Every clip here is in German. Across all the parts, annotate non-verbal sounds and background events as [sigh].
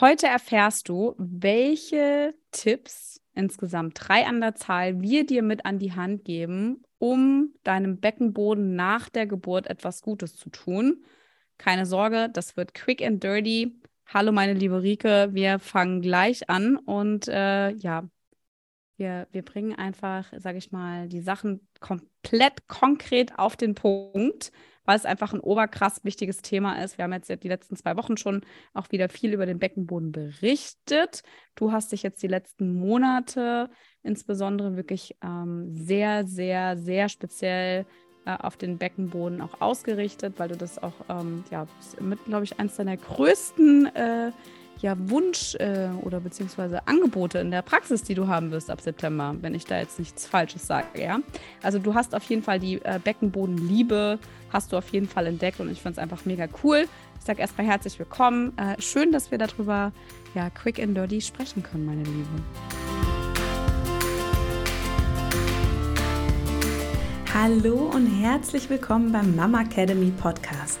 Heute erfährst du, welche Tipps, insgesamt drei an der Zahl, wir dir mit an die Hand geben, um deinem Beckenboden nach der Geburt etwas Gutes zu tun. Keine Sorge, das wird quick and dirty. Hallo, meine liebe Rike, wir fangen gleich an und äh, ja, wir, wir bringen einfach, sage ich mal, die Sachen komplett konkret auf den Punkt weil es einfach ein oberkrass wichtiges Thema ist. Wir haben jetzt die letzten zwei Wochen schon auch wieder viel über den Beckenboden berichtet. Du hast dich jetzt die letzten Monate insbesondere wirklich ähm, sehr, sehr, sehr speziell äh, auf den Beckenboden auch ausgerichtet, weil du das auch, ähm, ja, mit, glaube ich, eins deiner größten äh, ja, Wunsch äh, oder beziehungsweise Angebote in der Praxis, die du haben wirst ab September, wenn ich da jetzt nichts Falsches sage, ja. Also du hast auf jeden Fall die äh, Beckenbodenliebe, hast du auf jeden Fall entdeckt und ich finde es einfach mega cool. Ich sage erstmal herzlich willkommen. Äh, schön, dass wir darüber ja quick and dirty sprechen können, meine Liebe. Hallo und herzlich willkommen beim Mama Academy Podcast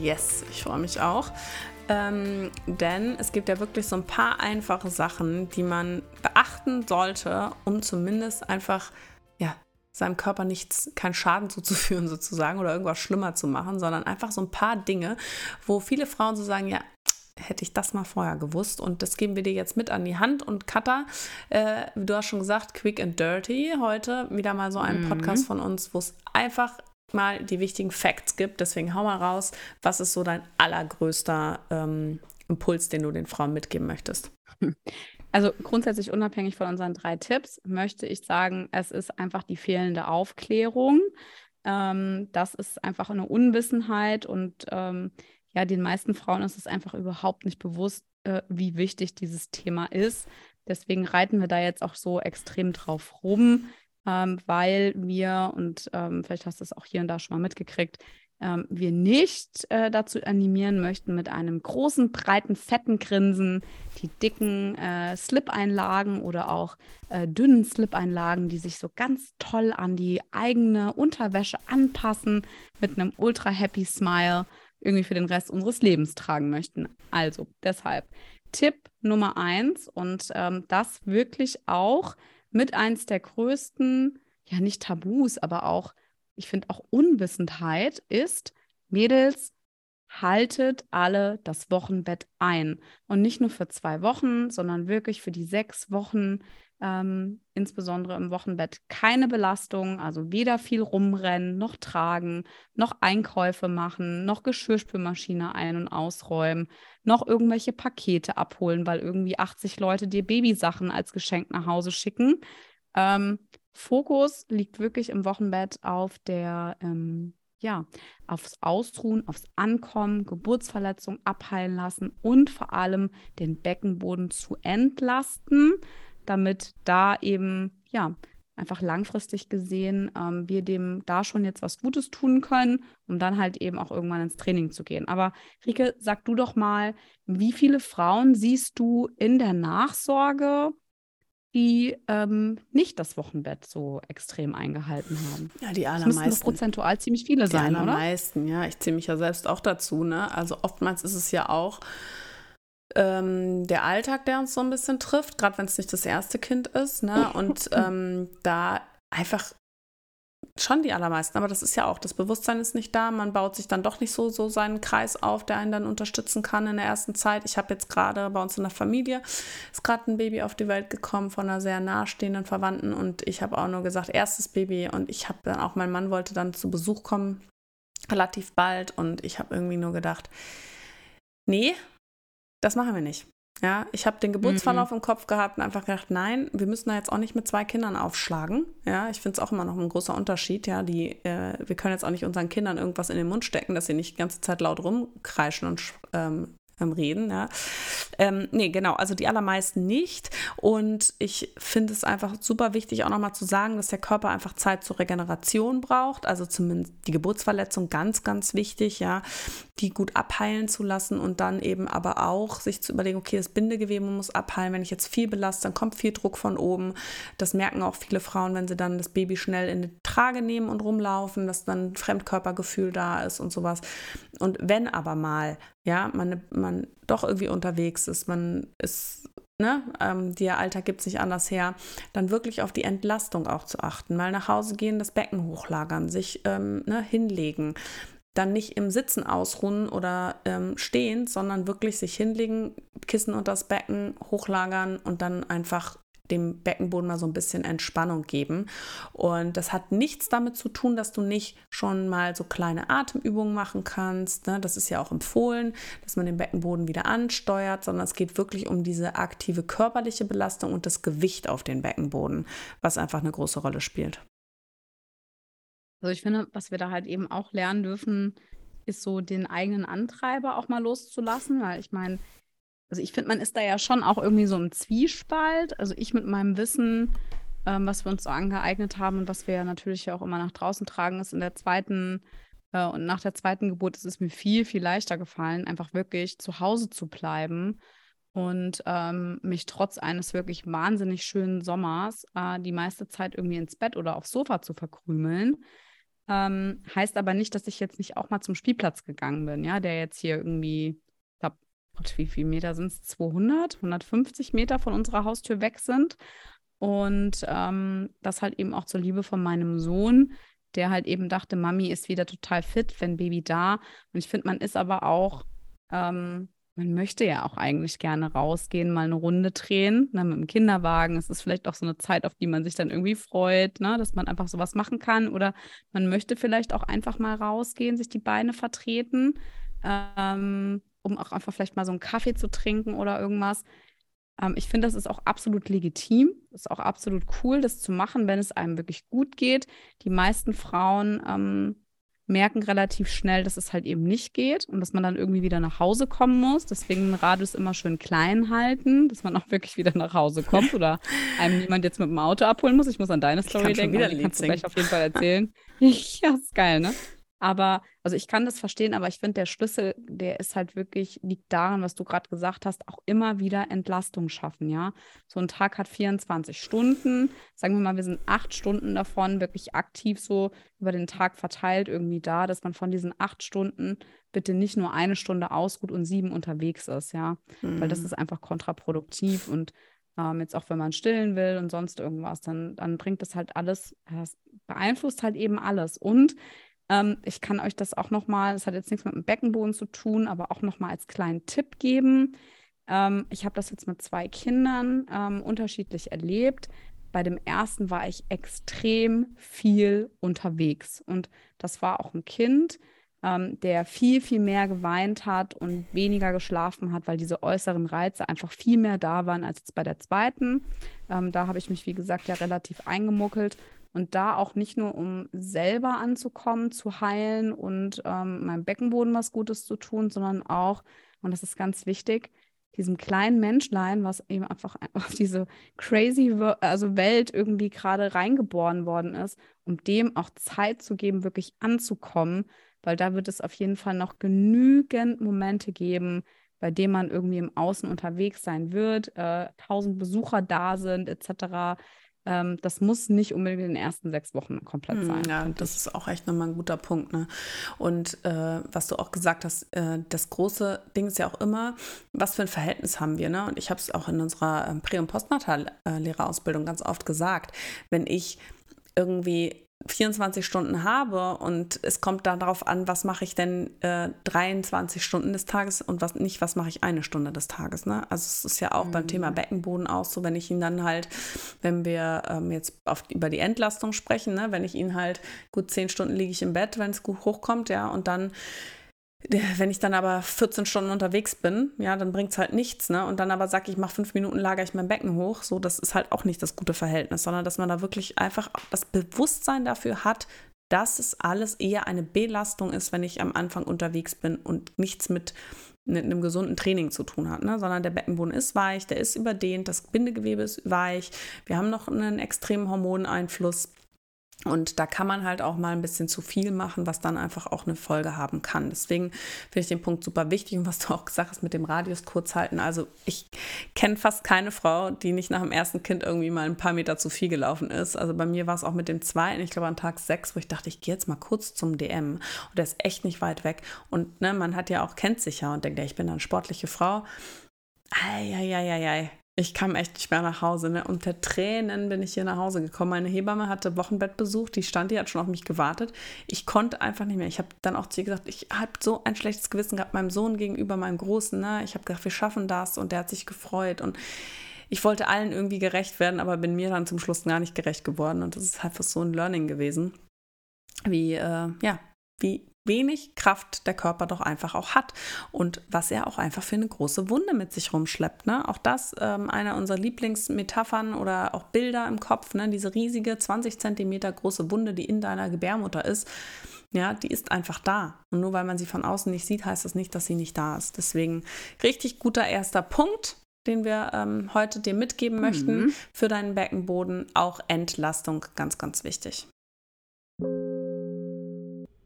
Yes, ich freue mich auch. Ähm, denn es gibt ja wirklich so ein paar einfache Sachen, die man beachten sollte, um zumindest einfach ja, seinem Körper nichts, keinen Schaden zuzuführen [laughs] sozusagen oder irgendwas schlimmer zu machen, sondern einfach so ein paar Dinge, wo viele Frauen so sagen, ja, hätte ich das mal vorher gewusst. Und das geben wir dir jetzt mit an die Hand. Und Katha, äh, du hast schon gesagt, Quick and Dirty heute. Wieder mal so ein mhm. Podcast von uns, wo es einfach mal die wichtigen Facts gibt. Deswegen hau mal raus, was ist so dein allergrößter ähm, Impuls, den du den Frauen mitgeben möchtest? Also grundsätzlich unabhängig von unseren drei Tipps möchte ich sagen, es ist einfach die fehlende Aufklärung. Ähm, das ist einfach eine Unwissenheit und ähm, ja, den meisten Frauen ist es einfach überhaupt nicht bewusst, äh, wie wichtig dieses Thema ist. Deswegen reiten wir da jetzt auch so extrem drauf rum ähm, weil wir, und ähm, vielleicht hast du es auch hier und da schon mal mitgekriegt, ähm, wir nicht äh, dazu animieren möchten, mit einem großen, breiten, fetten Grinsen die dicken äh, Slip-Einlagen oder auch äh, dünnen Slip-Einlagen, die sich so ganz toll an die eigene Unterwäsche anpassen, mit einem ultra happy Smile irgendwie für den Rest unseres Lebens tragen möchten. Also deshalb Tipp Nummer eins und ähm, das wirklich auch mit eins der größten, ja nicht Tabus, aber auch, ich finde auch Unwissendheit ist, Mädels, haltet alle das Wochenbett ein. Und nicht nur für zwei Wochen, sondern wirklich für die sechs Wochen, ähm, insbesondere im Wochenbett, keine Belastung, also weder viel rumrennen, noch tragen, noch Einkäufe machen, noch Geschirrspülmaschine ein- und ausräumen, noch irgendwelche Pakete abholen, weil irgendwie 80 Leute dir Babysachen als Geschenk nach Hause schicken. Ähm, Fokus liegt wirklich im Wochenbett auf der ähm, ja, aufs Ausruhen, aufs Ankommen, Geburtsverletzung abheilen lassen und vor allem den Beckenboden zu entlasten, damit da eben, ja, einfach langfristig gesehen ähm, wir dem da schon jetzt was Gutes tun können, um dann halt eben auch irgendwann ins Training zu gehen. Aber Rike, sag du doch mal, wie viele Frauen siehst du in der Nachsorge die ähm, nicht das Wochenbett so extrem eingehalten haben. Ja, die allermeisten. Das prozentual ziemlich viele sein, oder? Die allermeisten, ja. Ich zähle mich ja selbst auch dazu. Ne? Also oftmals ist es ja auch ähm, der Alltag, der uns so ein bisschen trifft, gerade wenn es nicht das erste Kind ist. Ne? [laughs] Und ähm, da einfach schon die allermeisten, aber das ist ja auch, das Bewusstsein ist nicht da. Man baut sich dann doch nicht so, so seinen Kreis auf, der einen dann unterstützen kann in der ersten Zeit. Ich habe jetzt gerade bei uns in der Familie, ist gerade ein Baby auf die Welt gekommen von einer sehr nahestehenden Verwandten und ich habe auch nur gesagt, erstes Baby und ich habe dann auch, mein Mann wollte dann zu Besuch kommen, relativ bald und ich habe irgendwie nur gedacht, nee, das machen wir nicht. Ja, ich habe den Geburtsverlauf mhm. im Kopf gehabt und einfach gedacht, nein, wir müssen da jetzt auch nicht mit zwei Kindern aufschlagen. Ja, ich finde es auch immer noch ein großer Unterschied. Ja, die, äh, wir können jetzt auch nicht unseren Kindern irgendwas in den Mund stecken, dass sie nicht die ganze Zeit laut rumkreischen und ähm, reden. Ja. Ähm, nee, genau, also die allermeisten nicht. Und ich finde es einfach super wichtig, auch nochmal zu sagen, dass der Körper einfach Zeit zur Regeneration braucht. Also zumindest die Geburtsverletzung ganz, ganz wichtig, ja, die gut abheilen zu lassen und dann eben aber auch sich zu überlegen, okay, das Bindegewebe muss abheilen. Wenn ich jetzt viel belaste, dann kommt viel Druck von oben. Das merken auch viele Frauen, wenn sie dann das Baby schnell in die Trage nehmen und rumlaufen, dass dann Fremdkörpergefühl da ist und sowas. Und wenn aber mal, ja, man, man doch irgendwie unterwegs ist, man ist Ne, ähm, der Alltag gibt es nicht anders her, dann wirklich auf die Entlastung auch zu achten. Mal nach Hause gehen, das Becken hochlagern, sich ähm, ne, hinlegen. Dann nicht im Sitzen ausruhen oder ähm, stehen, sondern wirklich sich hinlegen, Kissen unter das Becken hochlagern und dann einfach dem Beckenboden mal so ein bisschen Entspannung geben. Und das hat nichts damit zu tun, dass du nicht schon mal so kleine Atemübungen machen kannst. Ne? Das ist ja auch empfohlen, dass man den Beckenboden wieder ansteuert, sondern es geht wirklich um diese aktive körperliche Belastung und das Gewicht auf den Beckenboden, was einfach eine große Rolle spielt. Also ich finde, was wir da halt eben auch lernen dürfen, ist so den eigenen Antreiber auch mal loszulassen, weil ich meine, also ich finde, man ist da ja schon auch irgendwie so im Zwiespalt. Also ich mit meinem Wissen, ähm, was wir uns so angeeignet haben und was wir ja natürlich auch immer nach draußen tragen, ist in der zweiten äh, und nach der zweiten Geburt ist es mir viel, viel leichter gefallen, einfach wirklich zu Hause zu bleiben und ähm, mich trotz eines wirklich wahnsinnig schönen Sommers äh, die meiste Zeit irgendwie ins Bett oder aufs Sofa zu verkrümeln. Ähm, heißt aber nicht, dass ich jetzt nicht auch mal zum Spielplatz gegangen bin, ja, der jetzt hier irgendwie Gott, wie viele Meter sind es? 200, 150 Meter von unserer Haustür weg sind. Und ähm, das halt eben auch zur Liebe von meinem Sohn, der halt eben dachte, Mami ist wieder total fit, wenn Baby da. Und ich finde, man ist aber auch, ähm, man möchte ja auch eigentlich gerne rausgehen, mal eine Runde drehen, ne, mit dem Kinderwagen. Es ist vielleicht auch so eine Zeit, auf die man sich dann irgendwie freut, ne, dass man einfach sowas machen kann. Oder man möchte vielleicht auch einfach mal rausgehen, sich die Beine vertreten. Ähm, um auch einfach vielleicht mal so einen Kaffee zu trinken oder irgendwas. Ähm, ich finde, das ist auch absolut legitim. Ist auch absolut cool, das zu machen, wenn es einem wirklich gut geht. Die meisten Frauen ähm, merken relativ schnell, dass es halt eben nicht geht und dass man dann irgendwie wieder nach Hause kommen muss. Deswegen Radius immer schön klein halten, dass man auch wirklich wieder nach Hause kommt oder [laughs] einem niemand jetzt mit dem Auto abholen muss. Ich muss an deine Story denken, die kannst du gleich auf jeden Fall erzählen. [laughs] ja, ist geil, ne? Aber, also ich kann das verstehen, aber ich finde, der Schlüssel, der ist halt wirklich, liegt daran, was du gerade gesagt hast, auch immer wieder Entlastung schaffen, ja. So ein Tag hat 24 Stunden. Sagen wir mal, wir sind acht Stunden davon wirklich aktiv so über den Tag verteilt irgendwie da, dass man von diesen acht Stunden bitte nicht nur eine Stunde ausruht und sieben unterwegs ist, ja. Mhm. Weil das mhm. ist einfach kontraproduktiv und ähm, jetzt auch wenn man stillen will und sonst irgendwas, dann, dann bringt das halt alles, das beeinflusst halt eben alles. Und ähm, ich kann euch das auch nochmal, das hat jetzt nichts mit dem Beckenboden zu tun, aber auch nochmal als kleinen Tipp geben. Ähm, ich habe das jetzt mit zwei Kindern ähm, unterschiedlich erlebt. Bei dem ersten war ich extrem viel unterwegs und das war auch ein Kind, ähm, der viel, viel mehr geweint hat und weniger geschlafen hat, weil diese äußeren Reize einfach viel mehr da waren als jetzt bei der zweiten. Ähm, da habe ich mich, wie gesagt, ja relativ eingemuckelt und da auch nicht nur, um selber anzukommen, zu heilen und ähm, meinem Beckenboden was Gutes zu tun, sondern auch, und das ist ganz wichtig, diesem kleinen Menschlein, was eben einfach [laughs] auf diese crazy also Welt irgendwie gerade reingeboren worden ist, um dem auch Zeit zu geben, wirklich anzukommen, weil da wird es auf jeden Fall noch genügend Momente geben, bei denen man irgendwie im Außen unterwegs sein wird, äh, tausend Besucher da sind, etc ähm, das muss nicht unbedingt in den ersten sechs Wochen komplett hm, sein. Ja, das ich. ist auch echt nochmal ein guter Punkt. Ne? Und äh, was du auch gesagt hast, äh, das große Ding ist ja auch immer, was für ein Verhältnis haben wir. Ne? Und ich habe es auch in unserer ähm, Prä- und Postnatal-Lehrerausbildung ganz oft gesagt, wenn ich irgendwie 24 Stunden habe und es kommt dann darauf an, was mache ich denn äh, 23 Stunden des Tages und was nicht, was mache ich eine Stunde des Tages. Ne? Also es ist ja auch mhm. beim Thema Beckenboden auch so, wenn ich ihn dann halt, wenn wir ähm, jetzt auf, über die Entlastung sprechen, ne? wenn ich ihn halt, gut zehn Stunden liege ich im Bett, wenn es gut hochkommt, ja, und dann wenn ich dann aber 14 Stunden unterwegs bin, ja, dann bringt es halt nichts, ne? Und dann aber sage ich, mache fünf Minuten, lagere ich mein Becken hoch, so, das ist halt auch nicht das gute Verhältnis, sondern dass man da wirklich einfach das Bewusstsein dafür hat, dass es alles eher eine Belastung ist, wenn ich am Anfang unterwegs bin und nichts mit mit einem gesunden Training zu tun hat, ne? sondern der Beckenboden ist weich, der ist überdehnt, das Bindegewebe ist weich, wir haben noch einen extremen Hormoneinfluss und da kann man halt auch mal ein bisschen zu viel machen, was dann einfach auch eine Folge haben kann. Deswegen finde ich den Punkt super wichtig. Und was du auch gesagt hast mit dem Radius kurz halten. Also ich kenne fast keine Frau, die nicht nach dem ersten Kind irgendwie mal ein paar Meter zu viel gelaufen ist. Also bei mir war es auch mit dem zweiten, ich glaube an Tag sechs, wo ich dachte, ich gehe jetzt mal kurz zum DM. Und der ist echt nicht weit weg. Und ne, man hat ja auch, kennt sich ja und denkt, ja, ich bin eine sportliche Frau. Eieieiei, ich kam echt nicht mehr nach Hause. Ne? Unter Tränen bin ich hier nach Hause gekommen. Meine Hebamme hatte Wochenbett besucht, die stand, die hat schon auf mich gewartet. Ich konnte einfach nicht mehr. Ich habe dann auch zu ihr gesagt, ich habe so ein schlechtes Gewissen gehabt meinem Sohn gegenüber, meinem Großen. Ne? Ich habe gedacht, wir schaffen das und der hat sich gefreut. Und ich wollte allen irgendwie gerecht werden, aber bin mir dann zum Schluss gar nicht gerecht geworden. Und das ist halt so ein Learning gewesen. Wie, äh, ja, wie wenig Kraft der Körper doch einfach auch hat und was er auch einfach für eine große Wunde mit sich rumschleppt. Ne? Auch das ähm, einer unserer Lieblingsmetaphern oder auch Bilder im Kopf, ne? diese riesige 20 Zentimeter große Wunde, die in deiner Gebärmutter ist. Ja, die ist einfach da. Und nur weil man sie von außen nicht sieht, heißt das nicht, dass sie nicht da ist. Deswegen richtig guter erster Punkt, den wir ähm, heute dir mitgeben möchten mhm. für deinen Beckenboden. Auch Entlastung, ganz, ganz wichtig.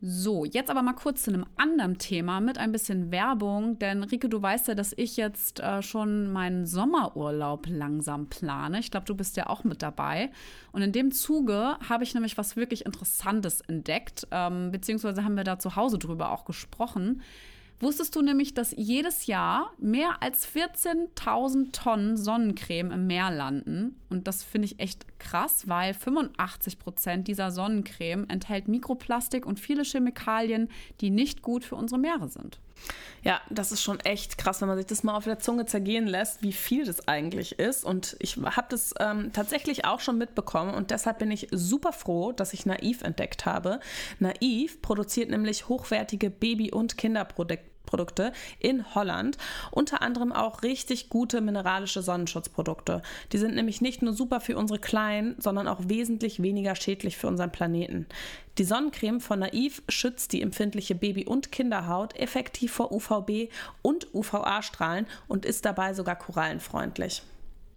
So, jetzt aber mal kurz zu einem anderen Thema mit ein bisschen Werbung, denn Rike, du weißt ja, dass ich jetzt äh, schon meinen Sommerurlaub langsam plane. Ich glaube, du bist ja auch mit dabei. Und in dem Zuge habe ich nämlich was wirklich Interessantes entdeckt, ähm, beziehungsweise haben wir da zu Hause drüber auch gesprochen. Wusstest du nämlich, dass jedes Jahr mehr als 14.000 Tonnen Sonnencreme im Meer landen? Und das finde ich echt krass, weil 85 Prozent dieser Sonnencreme enthält Mikroplastik und viele Chemikalien, die nicht gut für unsere Meere sind. Ja, das ist schon echt krass, wenn man sich das mal auf der Zunge zergehen lässt, wie viel das eigentlich ist. Und ich habe das ähm, tatsächlich auch schon mitbekommen und deshalb bin ich super froh, dass ich Naiv entdeckt habe. Naiv produziert nämlich hochwertige Baby- und Kinderprodukte Produkte in Holland. Unter anderem auch richtig gute mineralische Sonnenschutzprodukte. Die sind nämlich nicht nur super für unsere Kleinen, sondern auch wesentlich weniger schädlich für unseren Planeten. Die Sonnencreme von Naiv schützt die empfindliche Baby- und Kinderhaut effektiv vor UVB und UVA-Strahlen und ist dabei sogar korallenfreundlich.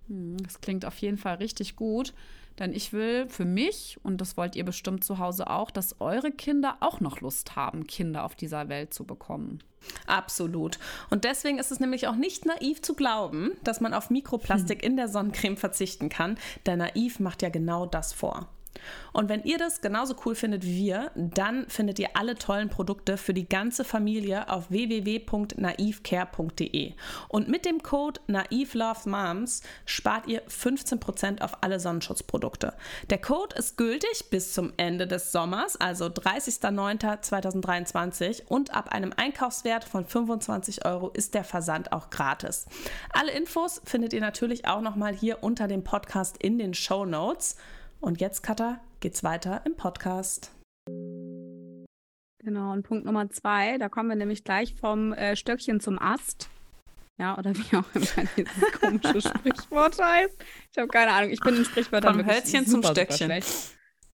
Hm, das klingt auf jeden Fall richtig gut. Denn ich will für mich, und das wollt ihr bestimmt zu Hause auch, dass eure Kinder auch noch Lust haben, Kinder auf dieser Welt zu bekommen. Absolut. Und deswegen ist es nämlich auch nicht naiv zu glauben, dass man auf Mikroplastik hm. in der Sonnencreme verzichten kann. Der Naiv macht ja genau das vor. Und wenn ihr das genauso cool findet wie wir, dann findet ihr alle tollen Produkte für die ganze Familie auf www.naivcare.de. Und mit dem Code NaivLoveMoms spart ihr 15% auf alle Sonnenschutzprodukte. Der Code ist gültig bis zum Ende des Sommers, also 30.09.2023 und ab einem Einkaufswert von 25 Euro ist der Versand auch gratis. Alle Infos findet ihr natürlich auch nochmal hier unter dem Podcast in den Show Notes. Und jetzt, Katha, geht's weiter im Podcast. Genau, und Punkt Nummer zwei, da kommen wir nämlich gleich vom äh, Stöckchen zum Ast. Ja, oder wie auch immer dieses [laughs] komische Sprichwort heißt. Ich habe keine Ahnung, ich bin in Sprichwörtern Vom Hölzchen zum Stöckchen.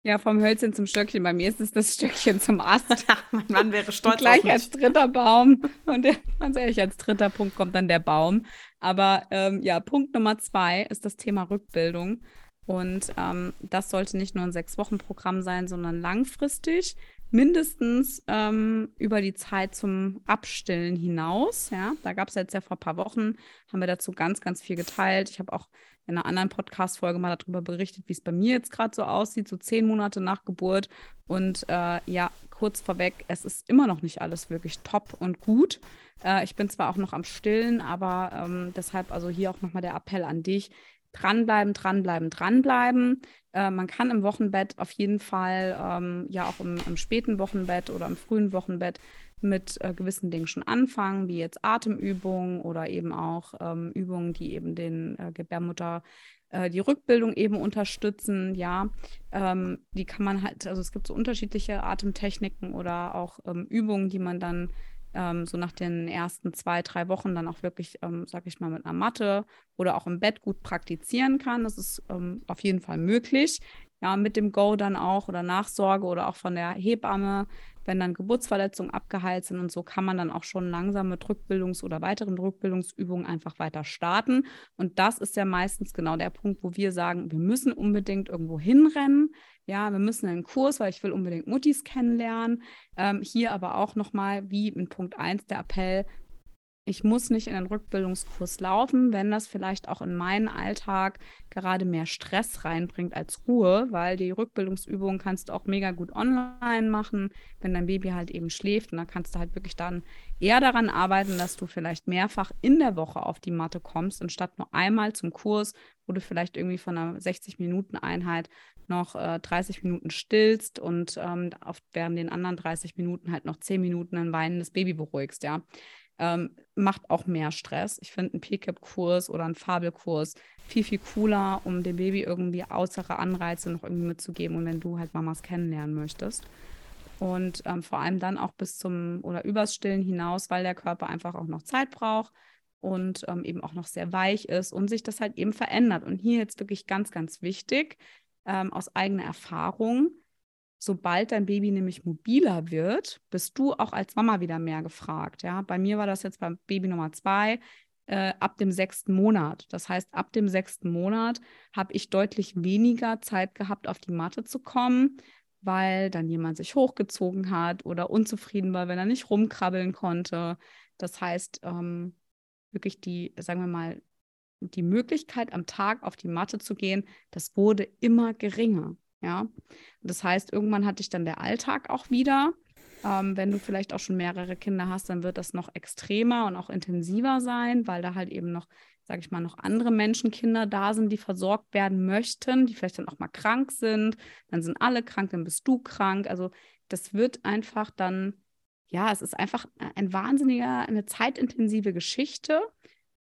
Ja, vom Hölzchen zum Stöckchen. Bei mir ist es das Stöckchen zum Ast. [laughs] mein Mann wäre stolz und gleich als dritter Baum. Und der, ganz ehrlich, als dritter Punkt kommt dann der Baum. Aber ähm, ja, Punkt Nummer zwei ist das Thema Rückbildung. Und ähm, das sollte nicht nur ein Sechs-Wochen-Programm sein, sondern langfristig, mindestens ähm, über die Zeit zum Abstillen hinaus. Ja, da gab es jetzt ja vor ein paar Wochen, haben wir dazu ganz, ganz viel geteilt. Ich habe auch in einer anderen Podcast-Folge mal darüber berichtet, wie es bei mir jetzt gerade so aussieht, so zehn Monate nach Geburt. Und äh, ja, kurz vorweg, es ist immer noch nicht alles wirklich top und gut. Äh, ich bin zwar auch noch am Stillen, aber ähm, deshalb also hier auch nochmal der Appell an dich dranbleiben, dranbleiben, dranbleiben. Äh, man kann im Wochenbett auf jeden Fall, ähm, ja auch im, im, späten Wochenbett oder im frühen Wochenbett mit äh, gewissen Dingen schon anfangen, wie jetzt Atemübungen oder eben auch ähm, Übungen, die eben den äh, Gebärmutter äh, die Rückbildung eben unterstützen, ja, ähm, die kann man halt, also es gibt so unterschiedliche Atemtechniken oder auch ähm, Übungen, die man dann ähm, so nach den ersten zwei, drei Wochen dann auch wirklich, ähm, sag ich mal, mit einer Matte oder auch im Bett gut praktizieren kann. Das ist ähm, auf jeden Fall möglich. ja, mit dem Go dann auch oder Nachsorge oder auch von der Hebamme, wenn dann Geburtsverletzungen abgeheilt sind und so kann man dann auch schon langsam mit Rückbildungs- oder weiteren Rückbildungsübungen einfach weiter starten. Und das ist ja meistens genau der Punkt, wo wir sagen, wir müssen unbedingt irgendwo hinrennen. Ja, wir müssen einen Kurs, weil ich will unbedingt Muttis kennenlernen. Ähm, hier aber auch nochmal, wie in Punkt 1 der Appell, ich muss nicht in den Rückbildungskurs laufen, wenn das vielleicht auch in meinen Alltag gerade mehr Stress reinbringt als Ruhe, weil die Rückbildungsübungen kannst du auch mega gut online machen, wenn dein Baby halt eben schläft. Und da kannst du halt wirklich dann eher daran arbeiten, dass du vielleicht mehrfach in der Woche auf die Matte kommst, anstatt nur einmal zum Kurs, wo du vielleicht irgendwie von einer 60-Minuten-Einheit noch äh, 30 Minuten stillst und ähm, auf, während den anderen 30 Minuten halt noch 10 Minuten ein weinendes Baby beruhigst, ja ähm, macht auch mehr Stress. Ich finde einen PCAP-Kurs oder einen Fabelkurs viel, viel cooler, um dem Baby irgendwie äußere Anreize noch irgendwie mitzugeben und wenn du halt Mamas kennenlernen möchtest. Und ähm, vor allem dann auch bis zum oder übers Stillen hinaus, weil der Körper einfach auch noch Zeit braucht und ähm, eben auch noch sehr weich ist und sich das halt eben verändert. Und hier jetzt wirklich ganz, ganz wichtig ähm, aus eigener Erfahrung, sobald dein Baby nämlich mobiler wird, bist du auch als Mama wieder mehr gefragt. Ja, bei mir war das jetzt beim Baby Nummer zwei äh, ab dem sechsten Monat. Das heißt, ab dem sechsten Monat habe ich deutlich weniger Zeit gehabt, auf die Matte zu kommen, weil dann jemand sich hochgezogen hat oder unzufrieden war, wenn er nicht rumkrabbeln konnte. Das heißt, ähm, wirklich die, sagen wir mal, die Möglichkeit am Tag auf die Matte zu gehen, das wurde immer geringer. Ja, das heißt, irgendwann hatte ich dann der Alltag auch wieder. Ähm, wenn du vielleicht auch schon mehrere Kinder hast, dann wird das noch extremer und auch intensiver sein, weil da halt eben noch, sage ich mal, noch andere Menschenkinder da sind, die versorgt werden möchten, die vielleicht dann auch mal krank sind. Dann sind alle krank, dann bist du krank. Also das wird einfach dann, ja, es ist einfach ein wahnsinniger, eine zeitintensive Geschichte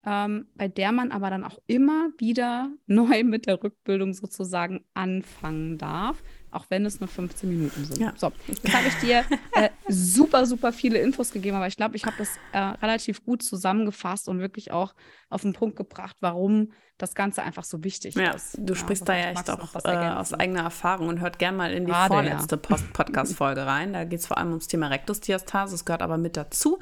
ähm, bei der man aber dann auch immer wieder [laughs] neu mit der Rückbildung sozusagen anfangen darf auch wenn es nur 15 Minuten sind. Ja. So, jetzt habe ich dir äh, super, super viele Infos gegeben, aber ich glaube, ich habe das äh, relativ gut zusammengefasst und wirklich auch auf den Punkt gebracht, warum das Ganze einfach so wichtig ja, ist. Du sprichst ja, da ja echt auch äh, aus eigener Erfahrung und hört gerne mal in die Gerade, vorletzte ja. [laughs] Podcast-Folge rein. Da geht es vor allem ums Thema Rektusdiastase. Es gehört aber mit dazu,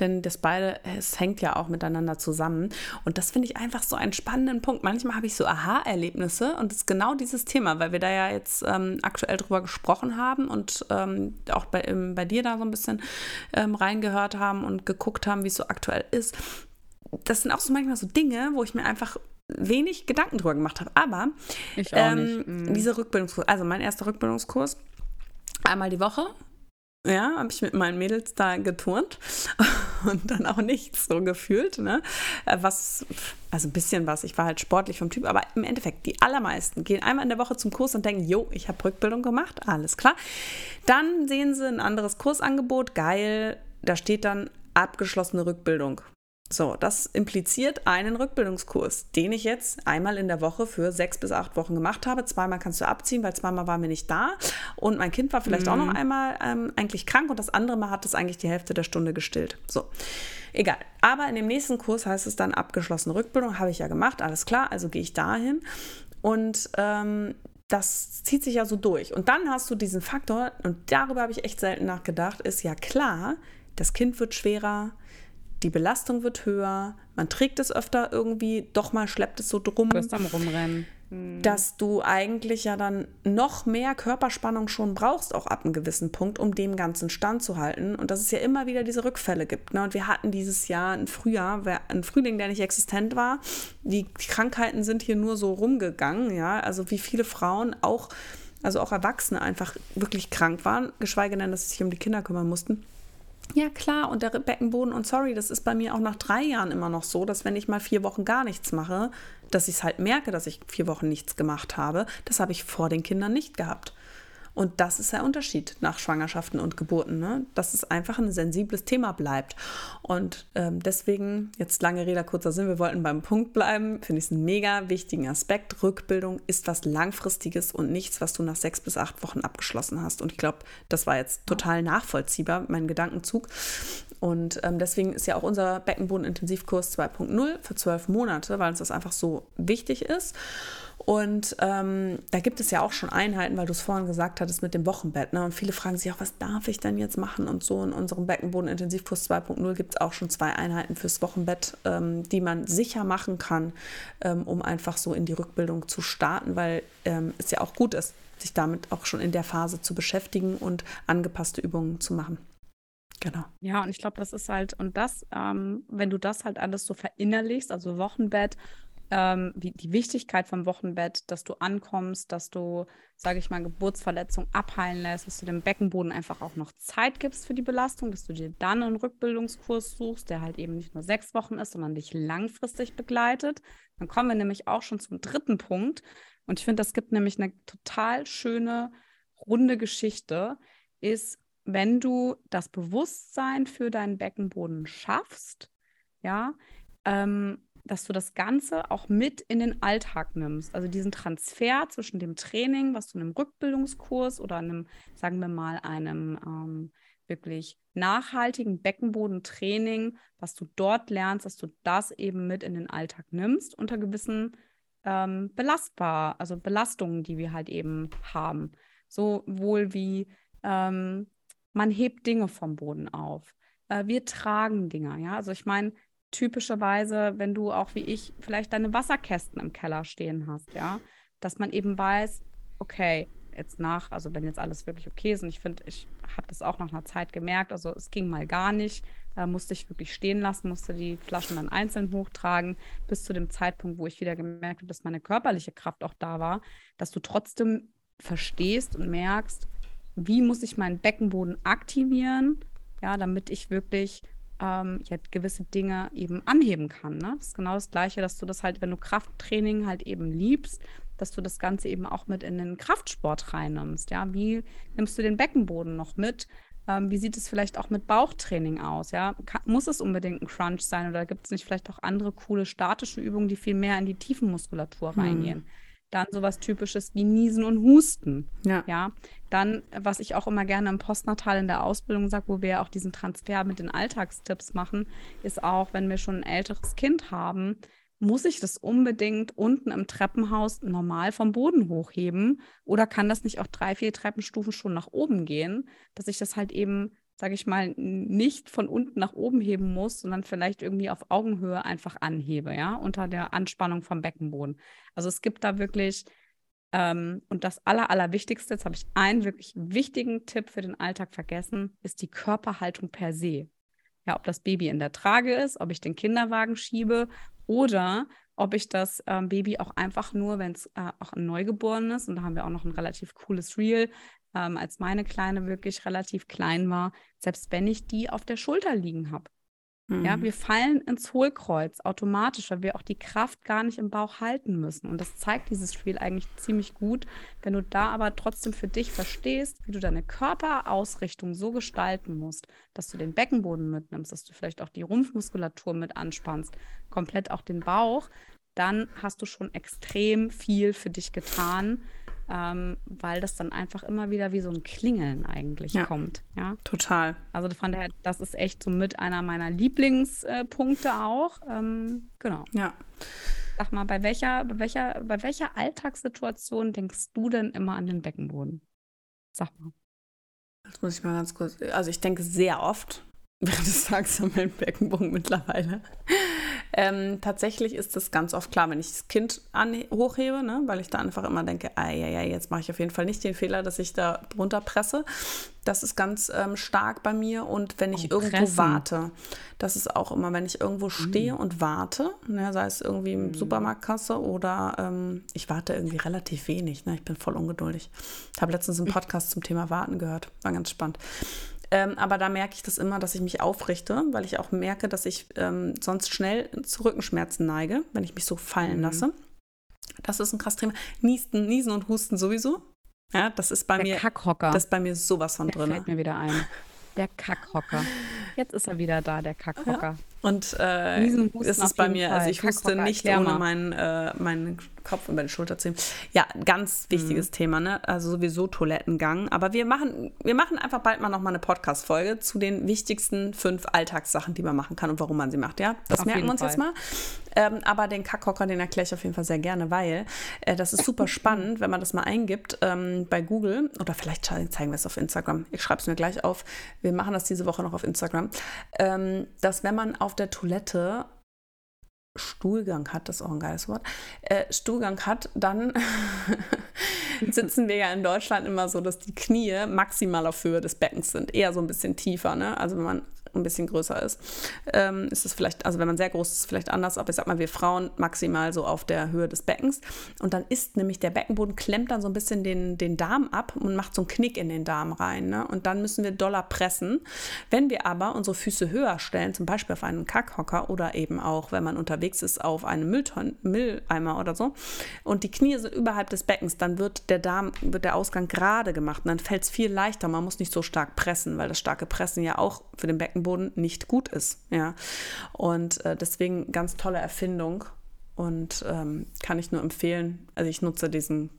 denn das beide, es hängt ja auch miteinander zusammen. Und das finde ich einfach so einen spannenden Punkt. Manchmal habe ich so Aha-Erlebnisse und es ist genau dieses Thema, weil wir da ja jetzt ähm, aktuell drüber gesprochen haben und ähm, auch bei, ähm, bei dir da so ein bisschen ähm, reingehört haben und geguckt haben, wie es so aktuell ist. Das sind auch so manchmal so Dinge, wo ich mir einfach wenig Gedanken drüber gemacht habe. Aber ähm, mhm. diese Rückbildungskurs, also mein erster Rückbildungskurs, einmal die Woche, ja, habe ich mit meinen Mädels da geturnt [laughs] und dann auch nichts so gefühlt. Ne? Äh, was, also ein bisschen was, ich war halt sportlich vom Typ, aber im Endeffekt, die allermeisten gehen einmal in der Woche zum Kurs und denken, jo, ich habe Rückbildung gemacht, alles klar. Dann sehen sie ein anderes Kursangebot, geil, da steht dann abgeschlossene Rückbildung. So, das impliziert einen Rückbildungskurs, den ich jetzt einmal in der Woche für sechs bis acht Wochen gemacht habe. Zweimal kannst du abziehen, weil zweimal waren wir nicht da. Und mein Kind war vielleicht mhm. auch noch mhm. einmal ähm, eigentlich krank und das andere Mal hat es eigentlich die Hälfte der Stunde gestillt. So, egal. Aber in dem nächsten Kurs heißt es dann abgeschlossene Rückbildung, habe ich ja gemacht, alles klar, also gehe ich dahin. Und ähm, das zieht sich ja so durch. Und dann hast du diesen Faktor, und darüber habe ich echt selten nachgedacht, ist ja klar, das Kind wird schwerer, die Belastung wird höher, man trägt es öfter irgendwie, doch mal schleppt es so drum. Du bist am Rumrennen. Hm. Dass du eigentlich ja dann noch mehr Körperspannung schon brauchst, auch ab einem gewissen Punkt, um dem Ganzen standzuhalten. Und dass es ja immer wieder diese Rückfälle gibt. Ne? Und wir hatten dieses Jahr ein Frühjahr, ein Frühling, der nicht existent war. Die Krankheiten sind hier nur so rumgegangen, ja. Also wie viele Frauen auch, also auch Erwachsene einfach wirklich krank waren, geschweige denn, dass sie sich um die Kinder kümmern mussten. Ja, klar, und der Beckenboden, und sorry, das ist bei mir auch nach drei Jahren immer noch so, dass wenn ich mal vier Wochen gar nichts mache, dass ich es halt merke, dass ich vier Wochen nichts gemacht habe. Das habe ich vor den Kindern nicht gehabt. Und das ist der Unterschied nach Schwangerschaften und Geburten, ne? dass es einfach ein sensibles Thema bleibt. Und ähm, deswegen, jetzt lange Rede, kurzer Sinn, wir wollten beim Punkt bleiben, finde ich es einen mega wichtigen Aspekt. Rückbildung ist was Langfristiges und nichts, was du nach sechs bis acht Wochen abgeschlossen hast. Und ich glaube, das war jetzt total nachvollziehbar, mein Gedankenzug. Und ähm, deswegen ist ja auch unser Beckenbodenintensivkurs 2.0 für zwölf Monate, weil uns das einfach so wichtig ist. Und ähm, da gibt es ja auch schon Einheiten, weil du es vorhin gesagt hattest mit dem Wochenbett. Ne? Und viele fragen sich auch, was darf ich denn jetzt machen? Und so in unserem Beckenboden-Intensivkurs 2.0 gibt es auch schon zwei Einheiten fürs Wochenbett, ähm, die man sicher machen kann, ähm, um einfach so in die Rückbildung zu starten, weil ähm, es ja auch gut ist, sich damit auch schon in der Phase zu beschäftigen und angepasste Übungen zu machen. Genau. Ja, und ich glaube, das ist halt, und das, ähm, wenn du das halt alles so verinnerlichst, also Wochenbett ähm, wie die Wichtigkeit vom Wochenbett, dass du ankommst, dass du, sage ich mal, Geburtsverletzung abheilen lässt, dass du dem Beckenboden einfach auch noch Zeit gibst für die Belastung, dass du dir dann einen Rückbildungskurs suchst, der halt eben nicht nur sechs Wochen ist, sondern dich langfristig begleitet. Dann kommen wir nämlich auch schon zum dritten Punkt. Und ich finde, das gibt nämlich eine total schöne, runde Geschichte, ist, wenn du das Bewusstsein für deinen Beckenboden schaffst, ja, ähm, dass du das Ganze auch mit in den Alltag nimmst. Also diesen Transfer zwischen dem Training, was du in einem Rückbildungskurs oder einem, sagen wir mal, einem ähm, wirklich nachhaltigen Beckenbodentraining, was du dort lernst, dass du das eben mit in den Alltag nimmst, unter gewissen ähm, belastbar, also Belastungen, die wir halt eben haben. Sowohl wie ähm, man hebt Dinge vom Boden auf. Äh, wir tragen Dinge, ja. Also ich meine, typischerweise, wenn du auch wie ich vielleicht deine Wasserkästen im Keller stehen hast, ja, dass man eben weiß, okay, jetzt nach, also wenn jetzt alles wirklich okay ist und ich finde, ich habe das auch nach einer Zeit gemerkt, also es ging mal gar nicht, äh, musste ich wirklich stehen lassen, musste die Flaschen dann einzeln hochtragen, bis zu dem Zeitpunkt, wo ich wieder gemerkt habe, dass meine körperliche Kraft auch da war, dass du trotzdem verstehst und merkst, wie muss ich meinen Beckenboden aktivieren, ja, damit ich wirklich ähm, ja, gewisse Dinge eben anheben kann. Ne? Das ist genau das Gleiche, dass du das halt, wenn du Krafttraining halt eben liebst, dass du das Ganze eben auch mit in den Kraftsport reinnimmst. Ja, wie nimmst du den Beckenboden noch mit? Ähm, wie sieht es vielleicht auch mit Bauchtraining aus? Ja, kann, muss es unbedingt ein Crunch sein oder gibt es nicht vielleicht auch andere coole statische Übungen, die viel mehr in die Tiefenmuskulatur hm. Dann sowas Typisches wie Niesen und Husten. Ja. ja. Dann, was ich auch immer gerne im Postnatal in der Ausbildung sage, wo wir ja auch diesen Transfer mit den Alltagstipps machen, ist auch, wenn wir schon ein älteres Kind haben, muss ich das unbedingt unten im Treppenhaus normal vom Boden hochheben? Oder kann das nicht auch drei, vier Treppenstufen schon nach oben gehen, dass ich das halt eben sage ich mal, nicht von unten nach oben heben muss, sondern vielleicht irgendwie auf Augenhöhe einfach anhebe, ja, unter der Anspannung vom Beckenboden. Also es gibt da wirklich, ähm, und das Aller, Allerwichtigste, jetzt habe ich einen wirklich wichtigen Tipp für den Alltag vergessen, ist die Körperhaltung per se. Ja, ob das Baby in der Trage ist, ob ich den Kinderwagen schiebe oder ob ich das ähm, Baby auch einfach nur, wenn es äh, auch ein Neugeborenes, und da haben wir auch noch ein relativ cooles Reel, ähm, als meine Kleine wirklich relativ klein war, selbst wenn ich die auf der Schulter liegen habe. Mhm. Ja, wir fallen ins Hohlkreuz automatisch, weil wir auch die Kraft gar nicht im Bauch halten müssen. Und das zeigt dieses Spiel eigentlich ziemlich gut. Wenn du da aber trotzdem für dich verstehst, wie du deine Körperausrichtung so gestalten musst, dass du den Beckenboden mitnimmst, dass du vielleicht auch die Rumpfmuskulatur mit anspannst, komplett auch den Bauch, dann hast du schon extrem viel für dich getan ähm, weil das dann einfach immer wieder wie so ein Klingeln eigentlich ja, kommt. Ja, total. Also von daher, das ist echt so mit einer meiner Lieblingspunkte auch. Ähm, genau. Ja. Sag mal, bei welcher, bei welcher, bei welcher Alltagssituation denkst du denn immer an den Beckenboden? Sag mal. Das muss ich mal ganz kurz. Also ich denke sehr oft [laughs] während des Tages an meinen Beckenboden mittlerweile. Ähm, tatsächlich ist das ganz oft klar, wenn ich das Kind hochhebe, ne, weil ich da einfach immer denke, ah, ja, ja, jetzt mache ich auf jeden Fall nicht den Fehler, dass ich da drunter presse. Das ist ganz ähm, stark bei mir. Und wenn ich oh, irgendwo warte, das ist auch immer, wenn ich irgendwo stehe mm. und warte, ne, sei es irgendwie im mm. Supermarktkasse oder ähm, ich warte irgendwie relativ wenig. Ne, ich bin voll ungeduldig. Ich habe letztens einen Podcast zum Thema Warten gehört. War ganz spannend. Ähm, aber da merke ich das immer, dass ich mich aufrichte, weil ich auch merke, dass ich ähm, sonst schnell zu Rückenschmerzen neige, wenn ich mich so fallen mhm. lasse. Das ist ein krass Thema. Niesten, Niesen und Husten sowieso. Ja, das ist bei Der mir. Kackhocker. Das ist bei mir sowas von drin. Fällt mir wieder ein. Der Kackhocker. [laughs] Jetzt ist er wieder da, der Kackhocker. Ja. Und äh, es ist bei mir, also ich huste nicht ohne meinen, äh, meinen Kopf über die Schulter ziehen. Ja, ganz wichtiges mhm. Thema, ne? Also sowieso Toilettengang. Aber wir machen, wir machen einfach bald mal nochmal eine Podcast-Folge zu den wichtigsten fünf Alltagssachen, die man machen kann und warum man sie macht. Ja, das auf merken wir uns Fall. jetzt mal. Ähm, aber den Kackhocker, den erkläre ich auf jeden Fall sehr gerne, weil äh, das ist super spannend, wenn man das mal eingibt ähm, bei Google. Oder vielleicht zeigen wir es auf Instagram. Ich schreibe es mir gleich auf. Wir machen das diese Woche noch auf Instagram. Ähm, dass wenn man auf der Toilette Stuhlgang hat, das ist auch ein geiles Wort, äh, Stuhlgang hat, dann [laughs] sitzen wir ja in Deutschland immer so, dass die Knie maximal auf Höhe des Beckens sind, eher so ein bisschen tiefer. Ne? Also wenn man ein bisschen größer ist, ähm, ist es vielleicht, also wenn man sehr groß ist, vielleicht anders, aber ich sag mal, wir Frauen maximal so auf der Höhe des Beckens. Und dann ist nämlich der Beckenboden klemmt dann so ein bisschen den, den Darm ab und macht so einen Knick in den Darm rein. Ne? Und dann müssen wir doller pressen. Wenn wir aber unsere Füße höher stellen, zum Beispiel auf einen Kackhocker oder eben auch, wenn man unterwegs ist, auf einen Müllton Mülleimer oder so, und die Knie sind überhalb des Beckens, dann wird der Darm, wird der Ausgang gerade gemacht und dann fällt es viel leichter. Man muss nicht so stark pressen, weil das starke Pressen ja auch für den Beckenboden Boden nicht gut ist. Ja. Und äh, deswegen ganz tolle Erfindung und ähm, kann ich nur empfehlen. Also ich nutze diesen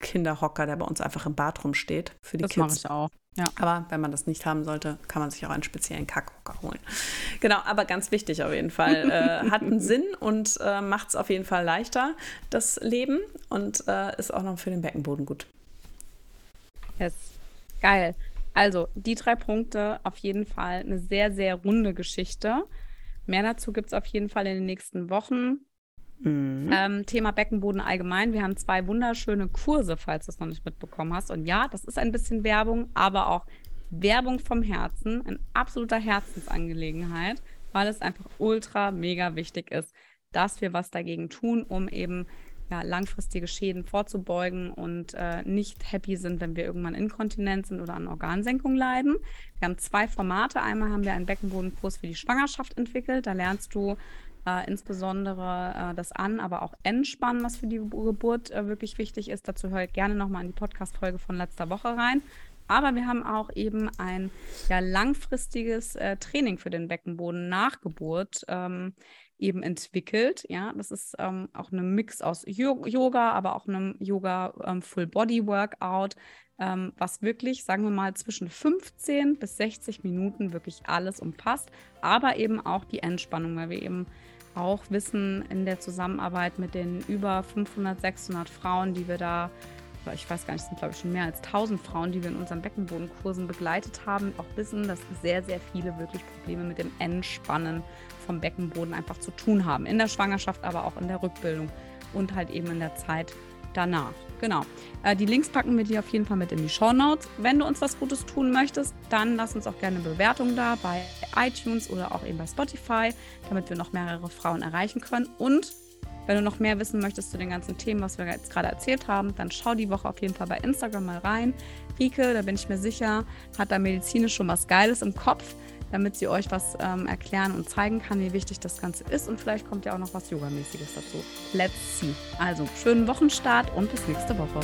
Kinderhocker, der bei uns einfach im Bad rumsteht für die das Kids. Das mache ich auch. Ja. Aber wenn man das nicht haben sollte, kann man sich auch einen speziellen Kackhocker holen. Genau, aber ganz wichtig auf jeden Fall. äh, [laughs] hat einen Sinn und äh, macht es auf jeden Fall leichter, das Leben und äh, ist auch noch für den Beckenboden gut. Yes. Geil. Also, die drei Punkte auf jeden Fall eine sehr, sehr runde Geschichte. Mehr dazu gibt es auf jeden Fall in den nächsten Wochen. Mhm. Ähm, Thema Beckenboden allgemein. Wir haben zwei wunderschöne Kurse, falls du es noch nicht mitbekommen hast. Und ja, das ist ein bisschen Werbung, aber auch Werbung vom Herzen, in absoluter Herzensangelegenheit, weil es einfach ultra mega wichtig ist, dass wir was dagegen tun, um eben ja, langfristige Schäden vorzubeugen und äh, nicht happy sind, wenn wir irgendwann inkontinent sind oder an Organsenkung leiden. Wir haben zwei Formate. Einmal haben wir einen Beckenbodenkurs für die Schwangerschaft entwickelt. Da lernst du äh, insbesondere äh, das An-, aber auch Entspannen, was für die Geburt äh, wirklich wichtig ist. Dazu höre ich gerne nochmal in die Podcast-Folge von letzter Woche rein. Aber wir haben auch eben ein ja, langfristiges äh, Training für den Beckenboden nach Geburt. Ähm, eben entwickelt. Ja, das ist ähm, auch ein Mix aus Yoga, aber auch einem Yoga ähm, Full Body Workout, ähm, was wirklich, sagen wir mal, zwischen 15 bis 60 Minuten wirklich alles umfasst, aber eben auch die Entspannung, weil wir eben auch wissen in der Zusammenarbeit mit den über 500, 600 Frauen, die wir da ich weiß gar nicht, es sind glaube ich schon mehr als 1000 Frauen, die wir in unseren Beckenbodenkursen begleitet haben, auch wissen, dass sehr, sehr viele wirklich Probleme mit dem Entspannen vom Beckenboden einfach zu tun haben. In der Schwangerschaft, aber auch in der Rückbildung und halt eben in der Zeit danach. Genau. Äh, die Links packen wir dir auf jeden Fall mit in die Show Notes. Wenn du uns was Gutes tun möchtest, dann lass uns auch gerne eine Bewertung da bei iTunes oder auch eben bei Spotify, damit wir noch mehrere Frauen erreichen können. Und wenn du noch mehr wissen möchtest zu den ganzen Themen, was wir jetzt gerade erzählt haben, dann schau die Woche auf jeden Fall bei Instagram mal rein. Rike, da bin ich mir sicher, hat da medizinisch schon was Geiles im Kopf damit sie euch was ähm, erklären und zeigen kann, wie wichtig das Ganze ist. Und vielleicht kommt ja auch noch was Yogamäßiges dazu. Let's see. Also, schönen Wochenstart und bis nächste Woche.